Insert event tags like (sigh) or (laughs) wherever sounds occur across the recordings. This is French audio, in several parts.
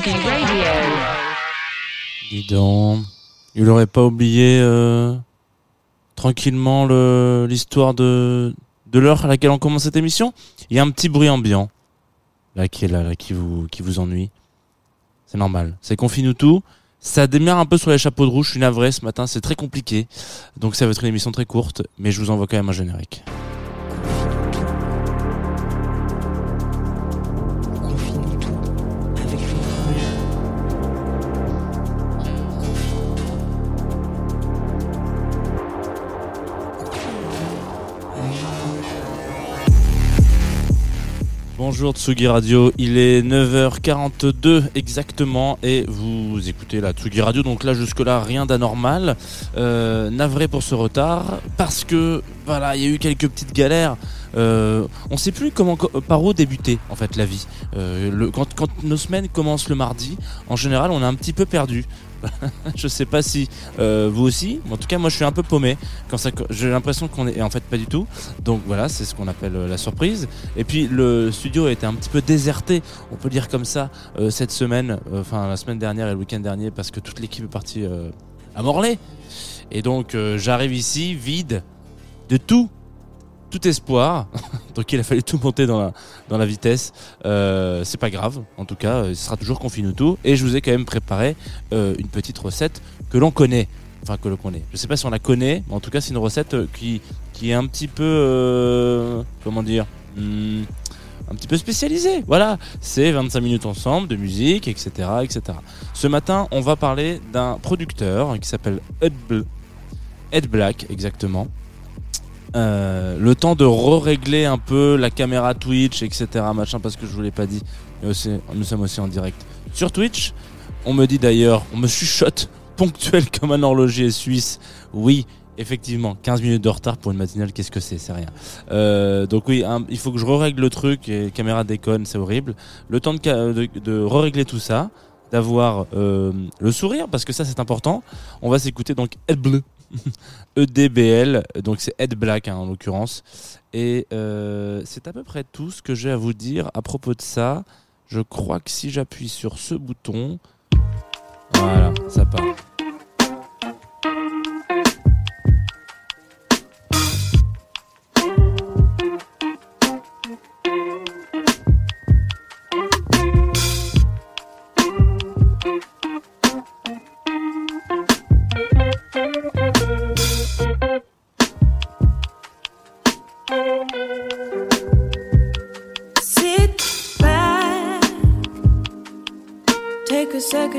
Radio. Dis donc, il aurait pas oublié euh, tranquillement le- l'histoire de, de l'heure à laquelle on commence cette émission? Il y a un petit bruit ambiant là qui est là, qui vous qui vous ennuie. C'est normal. C'est confine tout. Ça démarre un peu sur les chapeaux de roue. Je suis navré ce matin, c'est très compliqué. Donc ça va être une émission très courte, mais je vous envoie quand même un générique. Bonjour Tsugi Radio, il est 9h42 exactement et vous écoutez la Tsugi Radio, donc là jusque là rien d'anormal. Euh, navré pour ce retard parce que voilà, il y a eu quelques petites galères. Euh, on sait plus comment par où débuter en fait la vie. Euh, quand nos semaines commencent le mardi, en général on est un petit peu perdu. (laughs) je sais pas si euh, vous aussi, mais en tout cas moi je suis un peu paumé j'ai l'impression qu'on est en fait pas du tout. Donc voilà, c'est ce qu'on appelle euh, la surprise. Et puis le studio a été un petit peu déserté, on peut dire comme ça, euh, cette semaine, enfin la semaine dernière et le week-end dernier, parce que toute l'équipe est partie à Morlaix. Et donc j'arrive ici vide de tout, tout espoir. (laughs) donc il a fallu tout monter dans la, dans la vitesse. Euh, c'est pas grave, en tout cas, ce sera toujours confine tout. Et je vous ai quand même préparé euh, une petite recette que l'on connaît. Enfin, que l'on connaît. Je sais pas si on la connaît, mais en tout cas, c'est une recette euh, qui, qui est un petit peu. comment dire hmm, un petit peu spécialisée. Voilà, c'est 25 minutes ensemble de musique, etc., etc. Ce matin, on va parler d'un producteur qui s'appelle Ed Black, exactement. Euh, le temps de re-régler un peu la caméra Twitch, etc. Machin, parce que je vous l'ai pas dit. Mais aussi, nous sommes aussi en direct sur Twitch. On me dit d'ailleurs, on me chuchote (laughs) ponctuel comme un horloger suisse. Oui, effectivement, 15 minutes de retard pour une matinale, qu'est-ce que c'est? C'est rien. Euh, donc oui, hein, il faut que je re-règle le truc. Et caméra déconne, c'est horrible. Le temps de, de re-régler tout ça, d'avoir euh, le sourire, parce que ça c'est important. On va s'écouter donc Ed Bleu. (laughs) EDBL, donc c'est Ed Black hein, en l'occurrence. Et euh, c'est à peu près tout ce que j'ai à vous dire à propos de ça. Je crois que si j'appuie sur ce bouton, voilà, ça part.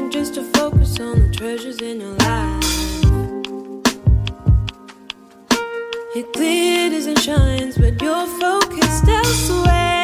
Just to focus on the treasures in your life. It glitters and shines, but you're focused elsewhere.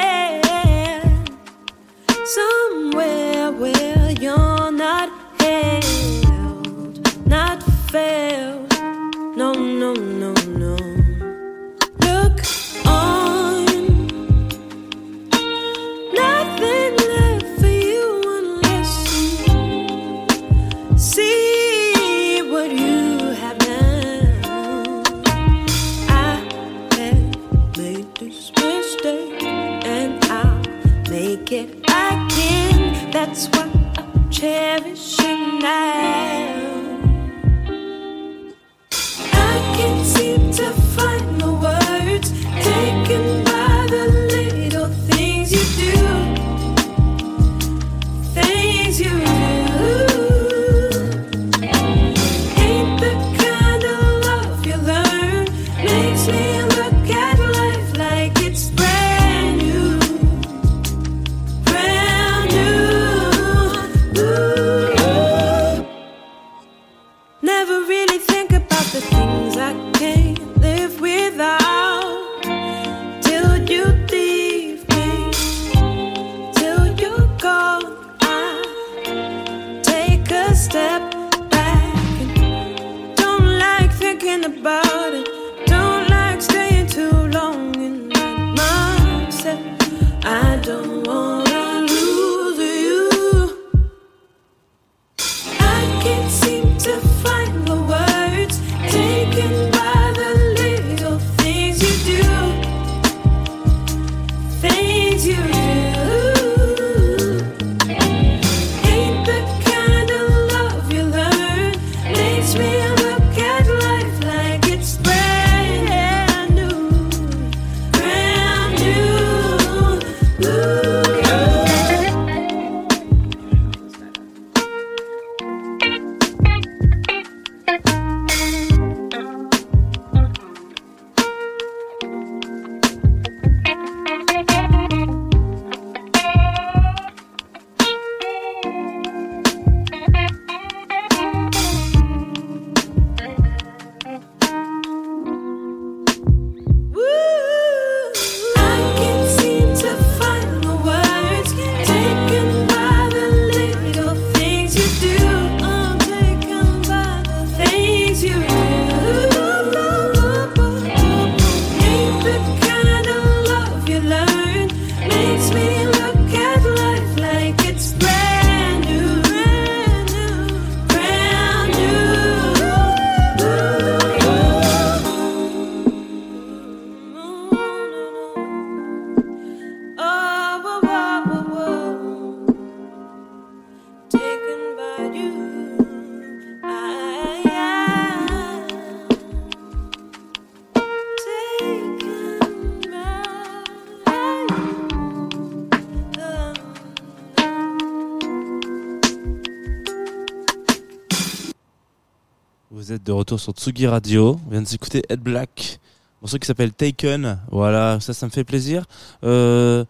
De retour sur Tsugi Radio. On vient de s'écouter Ed Black, morceau qui s'appelle Taken. Voilà, ça, ça me fait plaisir. Euh,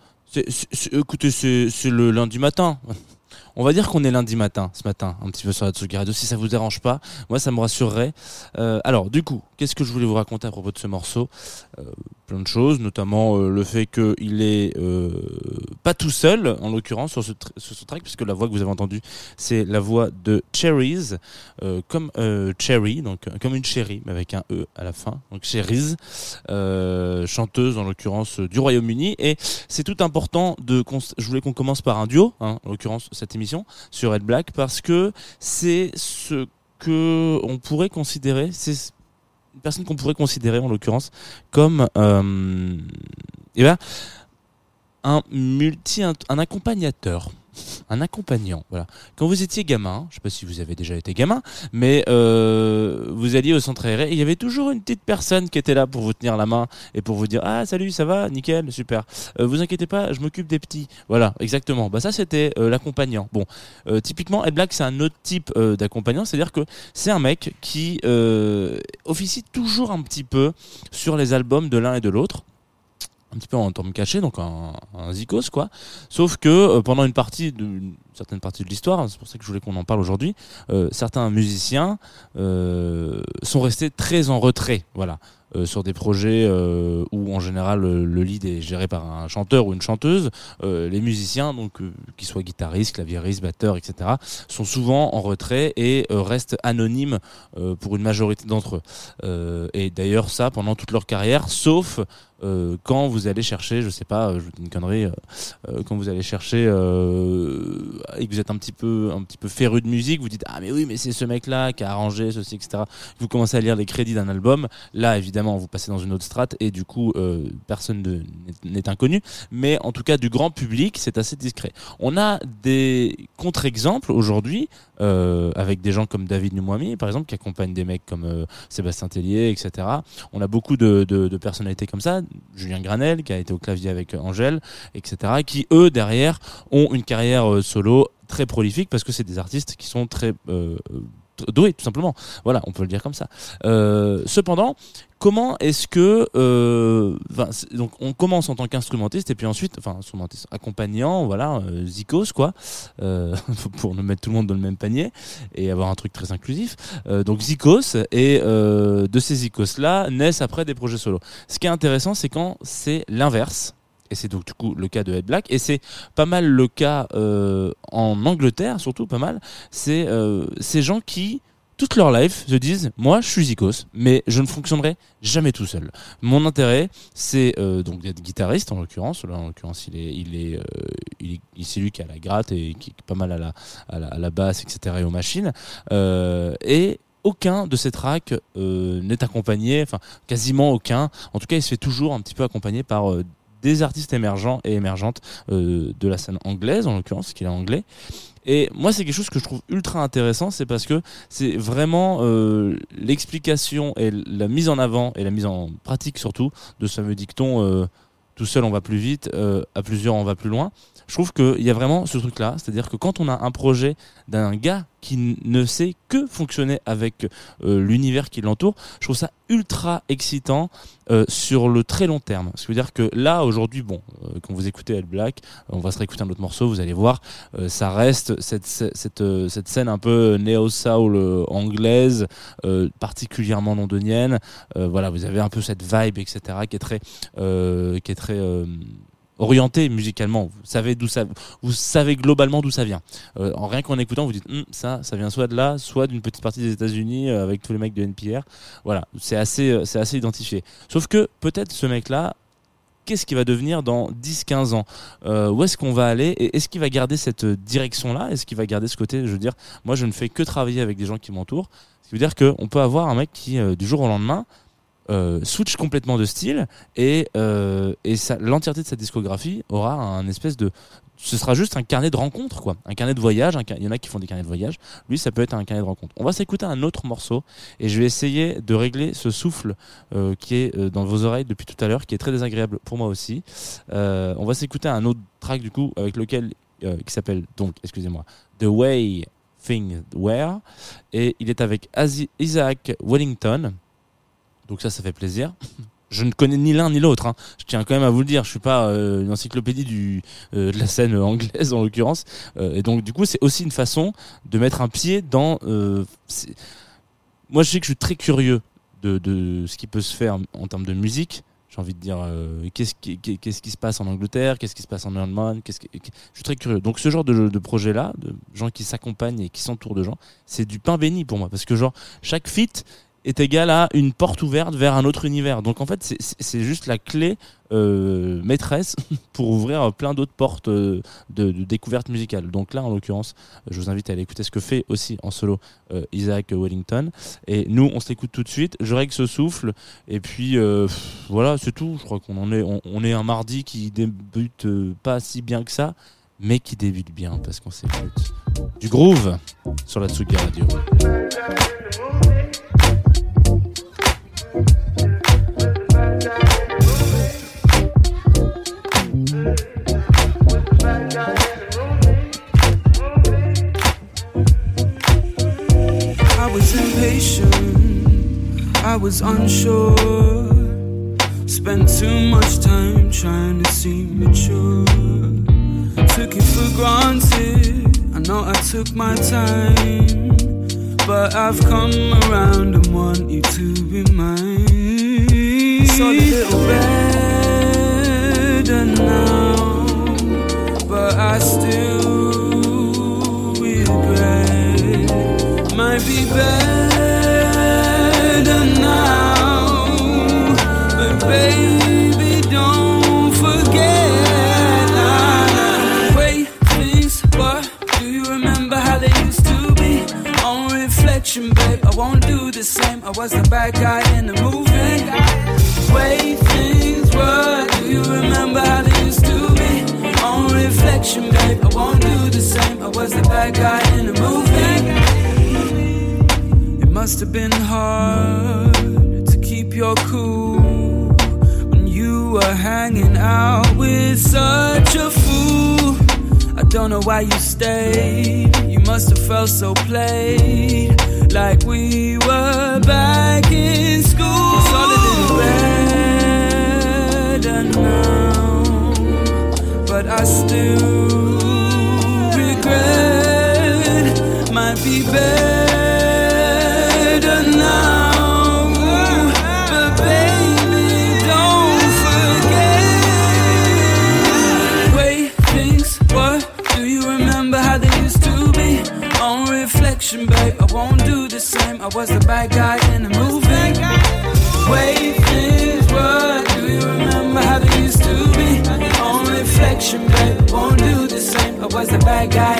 écoutez, c'est le lundi matin. On va dire qu'on est lundi matin, ce matin, un petit peu sur la Tsugi Radio, si ça vous dérange pas. Moi, ça me rassurerait. Euh, alors, du coup, qu'est-ce que je voulais vous raconter à propos de ce morceau? Euh, Plein de choses, notamment euh, le fait qu'il est pas tout seul, en l'occurrence, sur ce, track, puisque la voix que vous avez entendue, c'est la voix de Cherries, comme Cherry, donc comme une chérie, mais avec un E à la fin, donc Cherries, chanteuse en l'occurrence du Royaume-Uni. Et c'est tout important de. Je voulais qu'on commence par un duo, hein, en l'occurrence cette émission sur Ed Black, parce que c'est ce que on pourrait considérer, c'est une personne qu'on pourrait considérer en l'occurrence comme euh, eh ben, un multi, un accompagnateur, un accompagnant. Voilà. Quand vous étiez gamin, je sais pas si vous avez déjà été gamin, mais euh, vous alliez au centre aéré, et il y avait toujours une petite personne qui était là pour vous tenir la main et pour vous dire ah salut ça va? Nickel super. Euh, vous inquiétez pas, je m'occupe des petits. Voilà exactement. Bah ça c'était euh, l'accompagnant. Bon, typiquement Ed Black c'est un autre type d'accompagnant, c'est-à-dire que c'est un mec qui officie toujours un petit peu sur les albums de l'un et de l'autre un petit peu en tombe caché, donc un, un zikos quoi. Sauf que euh, pendant une partie, de, certaine partie de l'histoire, hein, c'est pour ça que je voulais qu'on en parle aujourd'hui, euh, certains musiciens euh, sont restés très en retrait, voilà, euh, sur des projets où en général le, le lead est géré par un chanteur ou une chanteuse. Les musiciens, donc qu'ils soient guitaristes, claviéristes, batteurs, etc., sont souvent en retrait et restent anonymes pour une majorité d'entre eux. Et d'ailleurs ça pendant toute leur carrière, sauf quand vous allez chercher, je sais pas, je vous dis une connerie, quand vous allez chercher et que vous êtes un petit peu, un petit peu féru de musique, vous dites ah mais oui mais c'est ce mec-là qui a arrangé ceci etc. Vous commencez à lire les crédits d'un album, là évidemment vous passez dans une autre strate et du coup euh, personne n'est- inconnu, mais en tout cas du grand public c'est assez discret. On a des contre-exemples aujourd'hui euh, avec des gens comme David Numwami par exemple qui accompagnent des mecs comme euh, Sébastien Tellier etc. On a beaucoup de, de, personnalités comme ça, Julien Granel qui a été au clavier avec Angèle, etc. qui eux derrière ont une carrière solo très prolifique parce que c'est des artistes qui sont très euh, euh, doués tout simplement. Voilà, on peut le dire comme ça. Euh, cependant, comment est-ce que donc on commence en tant qu'instrumentiste et puis ensuite, enfin instrumentiste, accompagnant, voilà, zikos quoi, (laughs) pour nous mettre tout le monde dans le même panier et avoir un truc très inclusif. Donc zikos et de ces zikos là naissent après des projets solo. Ce qui est intéressant, c'est quand c'est l'inverse. Et c'est donc du coup le cas de Ed Black. Et c'est pas mal le cas euh, en Angleterre, surtout pas mal. C'est euh, ces gens qui toute leur life se disent moi je suis Zikos mais je ne fonctionnerai jamais tout seul mon intérêt c'est euh, donc d'être guitariste en l'occurrence là en l'occurrence il est il est c'est lui qui a la gratte et qui est pas mal à la à la, basse etc et aux machines et aucun de ces tracks n'est accompagné enfin quasiment aucun en tout cas il se fait toujours un petit peu accompagné par des artistes émergents et émergentes euh, de la scène anglaise en l'occurrence qu'il est anglais et moi, c'est quelque chose que je trouve ultra intéressant, c'est parce que c'est vraiment euh, l'explication et la mise en avant et la mise en pratique surtout de ce fameux dicton euh, tout seul on va plus vite, à plusieurs on va plus loin. Je trouve qu'il y a vraiment ce truc-là, c'est-à-dire que quand on a un projet d'un gars qui ne sait que fonctionner avec euh, l'univers qui l'entoure, je trouve ça ultra excitant euh, sur le très long terme. Ce qui veut dire que là, aujourd'hui, bon, euh, quand vous écoutez El Black, on va se réécouter un autre morceau, vous allez voir, ça reste cette, cette, scène un peu néo-soul anglaise, particulièrement londonienne. Voilà, vous avez un peu cette vibe, etc., qui est très, qui est très orientée musicalement. Vous savez d'où ça, vous savez globalement d'où ça vient. Euh, en rien qu'en écoutant, vous dites Hum, ça, ça vient soit de là, soit d'une petite partie des États-Unis euh, avec tous les mecs de NPR. Voilà, c'est assez, euh, c'est assez identifié. Sauf que peut-être ce mec-là. Qu'est-ce qu'il va devenir dans 10-15 ans? Où est-ce qu'on va aller? Et est-ce qu'il va garder cette direction-là? Est-ce qu'il va garder ce côté Je veux dire, moi, je ne fais que travailler avec des gens qui m'entourent? Ce qui veut dire qu'on peut avoir un mec qui, du jour au lendemain, euh, switch complètement de style et, euh, et l'entièreté de sa discographie aura un espèce de. Ce sera juste un carnet de rencontres, quoi. Un carnet de voyage. un Il y en a qui font des carnets de voyage. Lui, ça peut être un carnet de rencontres. On va s'écouter un autre morceau et je vais essayer de régler ce souffle euh, qui est euh, dans vos oreilles depuis tout à l'heure, qui est très désagréable pour moi aussi. On va s'écouter un autre track du coup avec lequel qui s'appelle donc, excusez-moi, The Way Things Were et il est avec Isaac Wellington. Donc ça, ça fait plaisir. Je ne connais ni l'un ni l'autre. hein. Je tiens quand même à vous le dire. Je suis pas euh, une encyclopédie du, euh, de la scène anglaise en l'occurrence. Euh, et donc du coup, c'est aussi une façon de mettre un pied dans. Moi, je sais que je suis très curieux de, de ce qui peut se faire en termes de musique. J'ai envie de dire qu'est-ce qui, qui se passe en Angleterre, qu'est-ce qui se passe en Allemagne, qu'est-ce qui- je suis très curieux. Donc ce genre de, de projet-là, de gens qui s'accompagnent et qui s'entourent de gens, c'est du pain béni pour moi parce que genre chaque feat est égal à une porte ouverte vers un autre univers. Donc en fait, c'est- juste la clé euh, maîtresse (laughs) pour ouvrir plein d'autres portes euh, de, découverte musicale. Donc là, en l'occurrence, je vous invite à aller écouter ce que fait aussi en solo euh, Isaac Wellington. Et nous, on s'écoute tout de suite. Je règle ce souffle. Et puis voilà, c'est tout. Je crois qu'on en est, on, est un mardi qui débute pas si bien que ça, mais qui débute bien parce qu'on s'écoute du groove sur la Tsugi Radio. Was unsure. Spent too much time trying to seem mature. Took it for granted, I know I took my time. But I've come around and want you to be mine. So little won't do the same. I was the bad guy in the movie. Way things were. Do you remember how they used to be? On reflection, babe, I won't do the same. I was the bad guy in the movie. It must have been hard to keep your cool when you were hanging out with such a fool. I don't know why you stayed. You must have felt so played, like we were back in school. It's all a little better now, but I still regret. Might be better was the bad guy in the movie. Way things were. Do you remember how they used to be? On reflection, babe. Won't do the same. I was the bad guy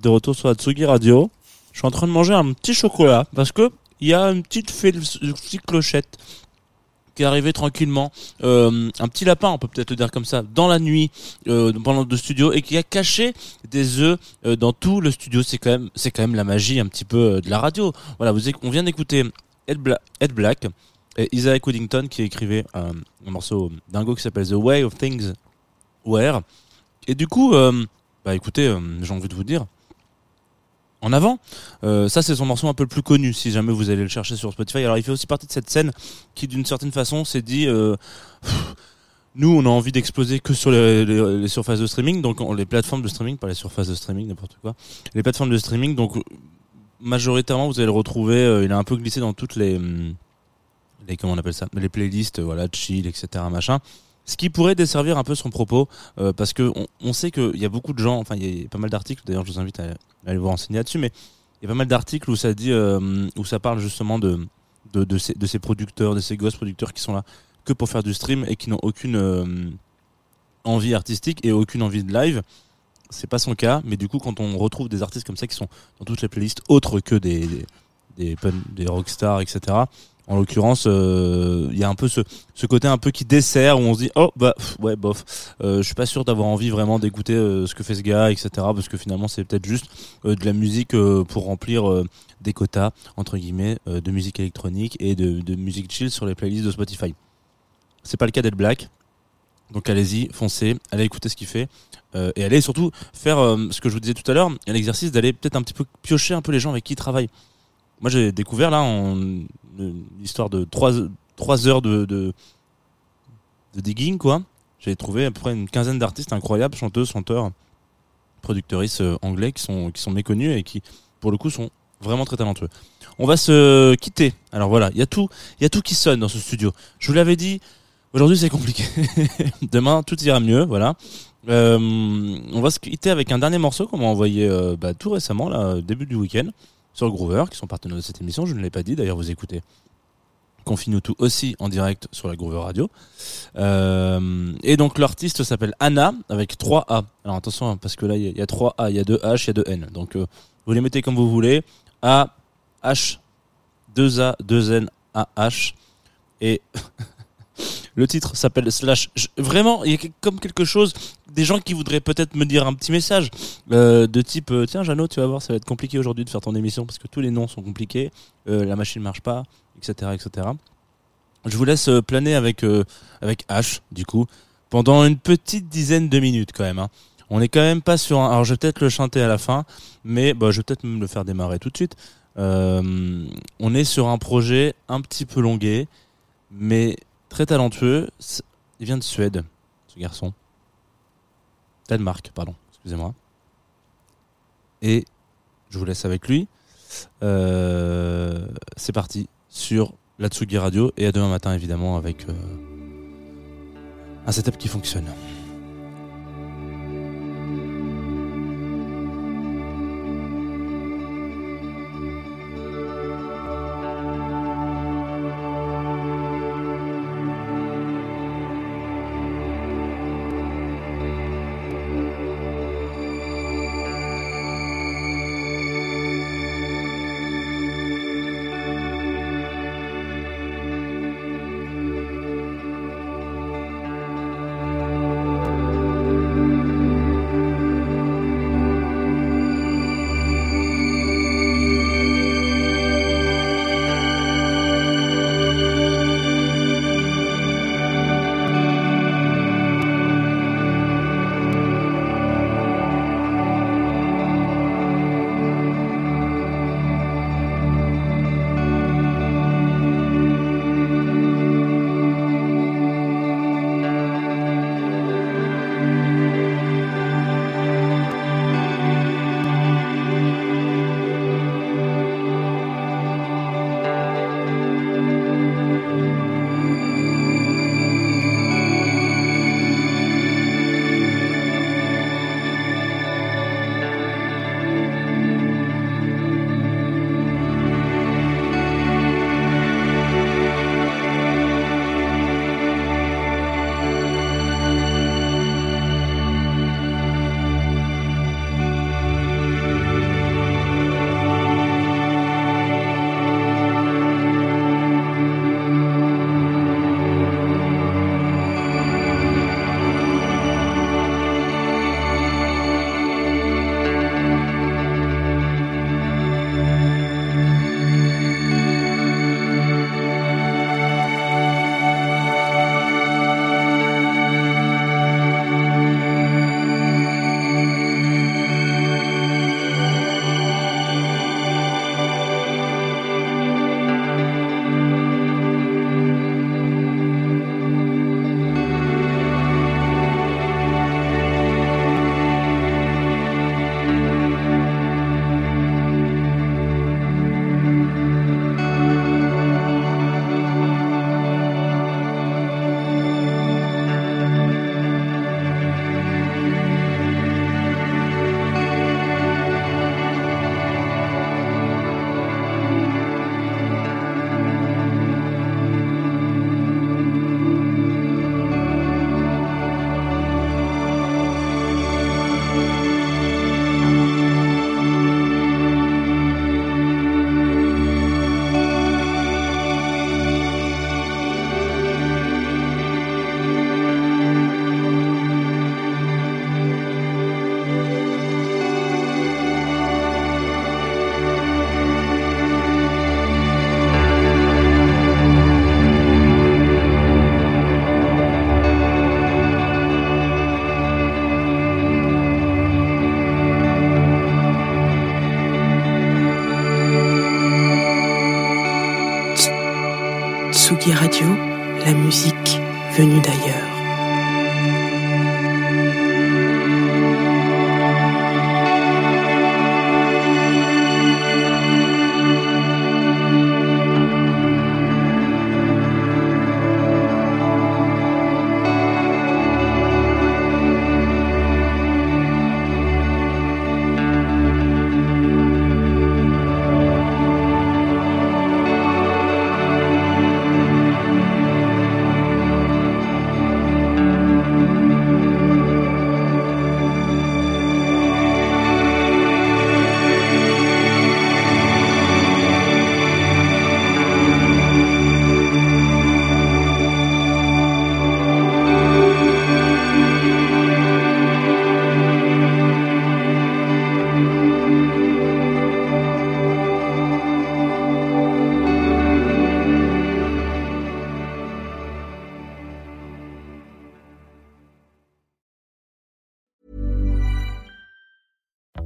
de retour sur la Tsugi Radio. Je suis en train de manger un petit chocolat parce que il y a une petite une petite clochette qui est arrivée tranquillement, euh, un petit lapin, on peut peut-être le dire comme ça, dans la nuit euh, pendant le studio et qui a caché des œufs euh, dans tout le studio. C'est quand même, c'est quand même la magie un petit peu euh, de la radio. Voilà, vous, on vient d'écouter Ed, Ed Black et Isaac Woodington qui écrivait euh, un morceau dingo qui s'appelle The Way of Things Were. Et du coup, euh, bah écoutez, euh, j'ai envie de vous dire, en avant. Euh, ça, c'est son morceau un peu le plus connu, si jamais vous allez le chercher sur Spotify. Alors, il fait aussi partie de cette scène qui, d'une certaine façon, s'est dit, euh, nous, on a envie d'exploser que sur les, les- les surfaces de streaming, donc on- les plateformes de streaming, pas les surfaces de streaming, n'importe quoi. Les plateformes de streaming, donc majoritairement, vous allez le retrouver. euh, il a un peu glissé dans toutes les, hum, les comment on appelle ça, les playlists, voilà, chill, etc., machin. Ce qui pourrait desservir un peu son propos, euh, parce que on, sait qu'il y a beaucoup de gens, enfin il y a pas mal d'articles, d'ailleurs je vous invite à, aller vous renseigner là-dessus, mais il y a pas mal d'articles où ça dit, euh, où ça parle justement de, de, ces, producteurs, de ces gosses producteurs qui sont là que pour faire du stream et qui n'ont aucune euh, envie artistique et aucune envie de live. C'est pas son cas, mais du coup quand on retrouve des artistes comme ça qui sont dans toutes les playlists autres que des, des, des, des rockstars, etc. En l'occurrence, euh, il y a un peu ce, côté un peu qui dessert où on se dit oh bah ouais bof. Euh, je suis pas sûr d'avoir envie vraiment d'écouter euh, ce que fait ce gars etc parce que finalement c'est peut-être juste euh, de la musique euh, pour remplir euh, des quotas entre guillemets euh, de musique électronique et de, musique chill sur les playlists de Spotify. C'est pas le cas d'Ed Black. Donc allez-y foncez allez écouter ce qu'il fait euh, et allez surtout faire euh, ce que je vous disais tout à l'heure l'exercice d'aller peut-être un petit peu piocher un peu les gens avec qui il travaille. Moi j'ai découvert là en une histoire de 3 trois heures de, de digging quoi. J'ai trouvé à peu près une quinzaine d'artistes incroyables, chanteuses, chanteurs, producteuristes euh, anglais qui sont qui sont méconnus et qui pour le coup sont vraiment très talentueux. On va se quitter. Alors voilà, il y a tout, il y a tout qui sonne dans ce studio. Je vous l'avais dit, aujourd'hui c'est compliqué. (laughs) Demain tout ira mieux, voilà. Euh, on va se quitter avec un dernier morceau qu'on m'a envoyé euh, bah, tout récemment, là, début du week-end, sur Groover, qui sont partenaires de cette émission. Je ne l'ai pas dit, d'ailleurs vous écoutez Confine tout aussi en direct sur la Groover Radio. Euh, et donc l'artiste s'appelle Anna avec 3 A. Alors attention hein, parce que là il y a 3 A, il y a 2 H, il y a 2 N. Donc euh, vous les mettez comme vous voulez. A H 2 A 2 N A H et (laughs) le titre s'appelle Slash. Vraiment, il y a comme quelque chose des gens qui voudraient peut-être me dire un petit message euh, de type euh, tiens Jeannot, tu vas voir, ça va être compliqué aujourd'hui de faire ton émission parce que tous les noms sont compliqués, euh, la machine marche pas, etc., etc. Je vous laisse planer avec avec H du coup pendant une petite dizaine de minutes quand même. hein. On est quand même pas sur un. Alors je vais peut-être le chanter à la fin, mais bah, je vais peut-être même le faire démarrer tout de suite. On est sur un projet un petit peu longué, mais très talentueux. Il vient de Suède, ce garçon. Danemark, pardon, excusez-moi. Et je vous laisse avec lui. Euh, c'est parti sur la Tsugi Radio et à demain matin évidemment avec euh, Un setup qui fonctionne. Venue d'ailleurs.